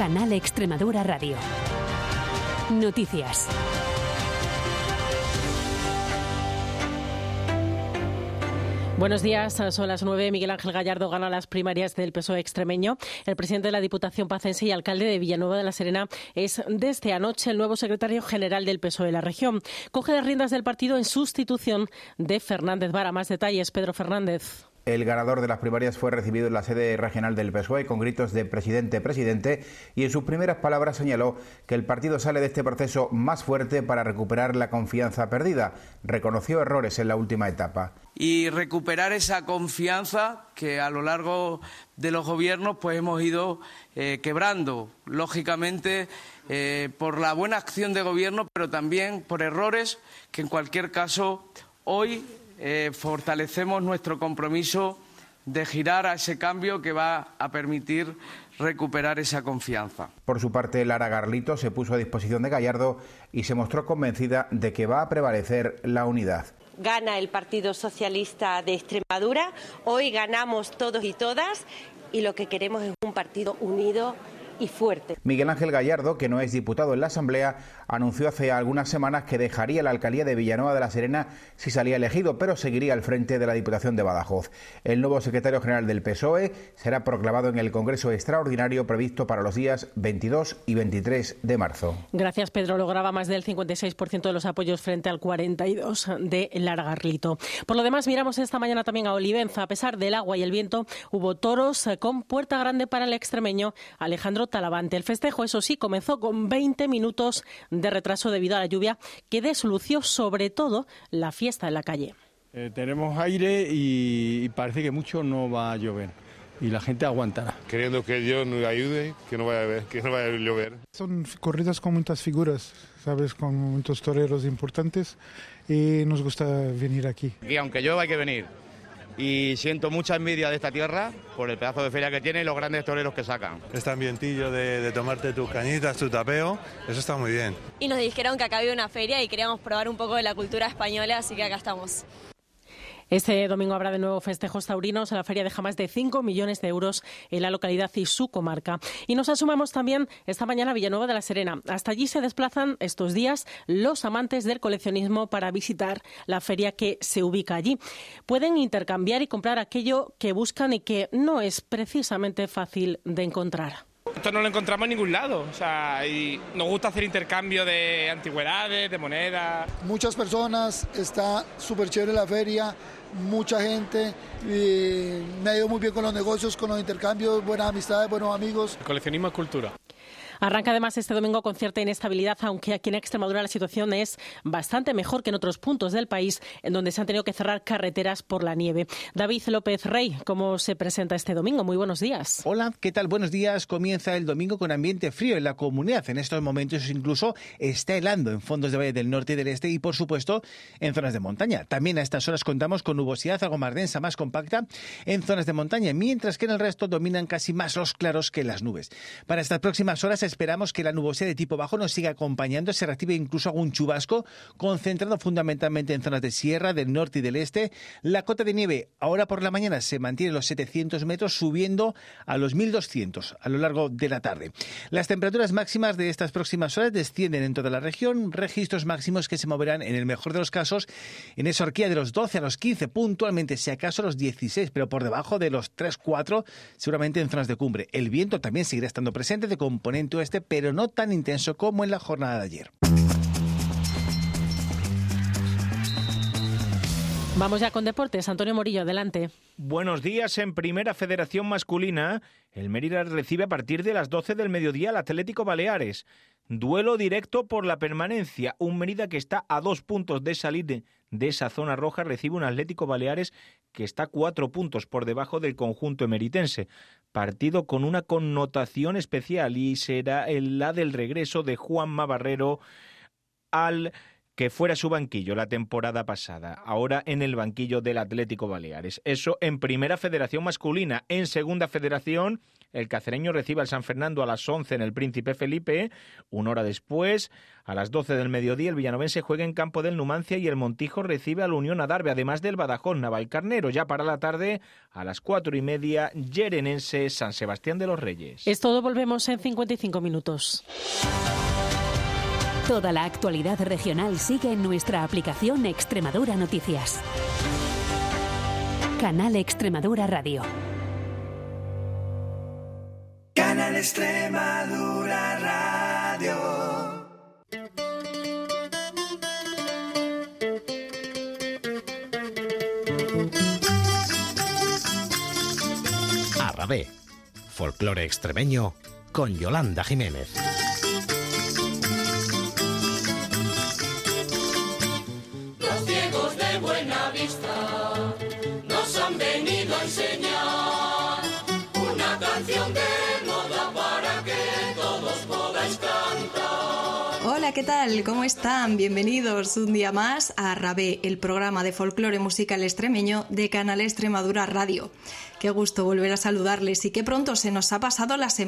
Canal Extremadura Radio. Noticias. Buenos días, son las nueve. Miguel Ángel Gallardo gana las primarias del PSOE extremeño. El presidente de la Diputación Pacense y alcalde de Villanueva de la Serena es desde anoche el nuevo secretario general del PSOE de la región. Coge las riendas del partido en sustitución de Fernández Vara. Más detalles, Pedro Fernández. El ganador de las primarias fue recibido en la sede regional del PSOE con gritos de presidente, presidente y en sus primeras palabras señaló que el partido sale de este proceso más fuerte para recuperar la confianza perdida. Reconoció errores en la última etapa. Y recuperar esa confianza que a lo largo de los gobiernos pues hemos ido eh, quebrando, lógicamente eh, por la buena acción de gobierno, pero también por errores que en cualquier caso hoy eh, fortalecemos nuestro compromiso de girar a ese cambio que va a permitir recuperar esa confianza. Por su parte, Lara Garlito se puso a disposición de Gallardo y se mostró convencida de que va a prevalecer la unidad. Gana el Partido Socialista de Extremadura, hoy ganamos todos y todas y lo que queremos es un partido unido y fuerte. Miguel Ángel Gallardo, que no es diputado en la Asamblea, anunció hace algunas semanas que dejaría la alcaldía de Villanueva de la Serena si salía elegido, pero seguiría al frente de la Diputación de Badajoz. El nuevo secretario general del PSOE será proclamado en el Congreso Extraordinario previsto para los días 22 y 23 de marzo. Gracias, Pedro. Lograba más del 56% de los apoyos frente al 42% de Lara Garlito. Por lo demás, miramos esta mañana también a Olivenza. A pesar del agua y el viento, hubo toros con puerta grande para el extremeño Alejandro Talavante. El festejo, eso sí, comenzó con 20 minutos de retraso debido a la lluvia que deslució sobre todo la fiesta en la calle. Eh, tenemos aire y, parece que mucho no va a llover y la gente aguantará. Queriendo que Dios nos ayude, que no vaya a, ver, que no vaya a llover. Son corridas con muchas figuras, ¿sabes? Con muchos toreros importantes y nos gusta venir aquí. Y aunque llueva hay que venir y siento mucha envidia de esta tierra por el pedazo de feria que tiene y los grandes toreros que sacan. Este ambientillo de, de tomarte tus cañitas, tu tapeo, eso está muy bien. Y nos dijeron que acá había una feria y queríamos probar un poco de la cultura española, así que acá estamos. Este domingo habrá de nuevo festejos taurinos. La feria deja más de 5 millones de euros en la localidad y su comarca. Y nos asumamos también esta mañana a Villanueva de la Serena. Hasta allí se desplazan estos días los amantes del coleccionismo para visitar la feria que se ubica allí. Pueden intercambiar y comprar aquello que buscan y que no es precisamente fácil de encontrar. Esto no lo encontramos en ningún lado, o sea, y nos gusta hacer intercambio de antigüedades, de monedas. Muchas personas, está súper chévere la feria, mucha gente, y me ha ido muy bien con los negocios, con los intercambios, buenas amistades, buenos amigos. El coleccionismo es cultura. Arranca además este domingo con cierta inestabilidad, aunque aquí en Extremadura la situación es bastante mejor que en otros puntos del país, en donde se han tenido que cerrar carreteras por la nieve. David López Rey, ¿cómo se presenta este domingo? Muy buenos días. Hola, ¿qué tal? Buenos días. Comienza el domingo con ambiente frío en la comunidad. En estos momentos incluso está helando en fondos de Valle del Norte y del Este y, por supuesto, en zonas de montaña. También a estas horas contamos con nubosidad algo más densa, más compacta en zonas de montaña, mientras que en el resto dominan casi más los claros que las nubes. Para estas próximas horas esperamos que la nubosidad de tipo bajo nos siga acompañando, se reactive incluso algún chubasco, concentrado fundamentalmente en zonas de sierra, del norte y del este. La cota de nieve ahora por la mañana se mantiene en los 700 metros, subiendo a los 1200 a lo largo de la tarde. Las temperaturas máximas de estas próximas horas descienden en toda la región, registros máximos que se moverán en el mejor de los casos en esa horquilla de los 12 a los 15, puntualmente si acaso los 16, pero por debajo de los 3-4, seguramente en zonas de cumbre. El viento también seguirá estando presente de componente oeste, pero no tan intenso como en la jornada de ayer. Vamos ya con deportes. Antonio Morillo, adelante. Buenos días. En Primera Federación Masculina, el Mérida recibe a partir de las 12 del mediodía al Atlético Baleares. Duelo directo por la permanencia. Un Mérida que está a dos puntos de salir de, esa zona roja recibe un Atlético Baleares que está cuatro puntos por debajo del conjunto emeritense. Partido con una connotación especial y será la del regreso de Juan Mabarrero al que fuera su banquillo la temporada pasada, ahora en el banquillo del Atlético Baleares. Eso en primera federación masculina. En segunda federación, el cacereño recibe al San Fernando a las 11 en el Príncipe Felipe. Una hora después, a las 12 del mediodía, el villanovense juega en campo del Numancia y el Montijo recibe al Unión Adarve, además del Badajoz Navalcarnero. Ya para la tarde, a las cuatro y media, Yerenense San Sebastián de los Reyes. Es todo, volvemos en 55 minutos. Toda la actualidad regional sigue en nuestra aplicación Extremadura Noticias. Canal Extremadura Radio. Canal Extremadura Radio. Arrabé, folclore extremeño con Yolanda Jiménez. Buena vista nos han venido a enseñar una canción de moda para que todos podáis cantar. Hola, ¿qué tal? ¿Cómo están? Bienvenidos un día más a Rabé, el programa de folclore musical extremeño de Canal Extremadura Radio. Qué gusto volver a saludarles y qué pronto se nos ha pasado la semana.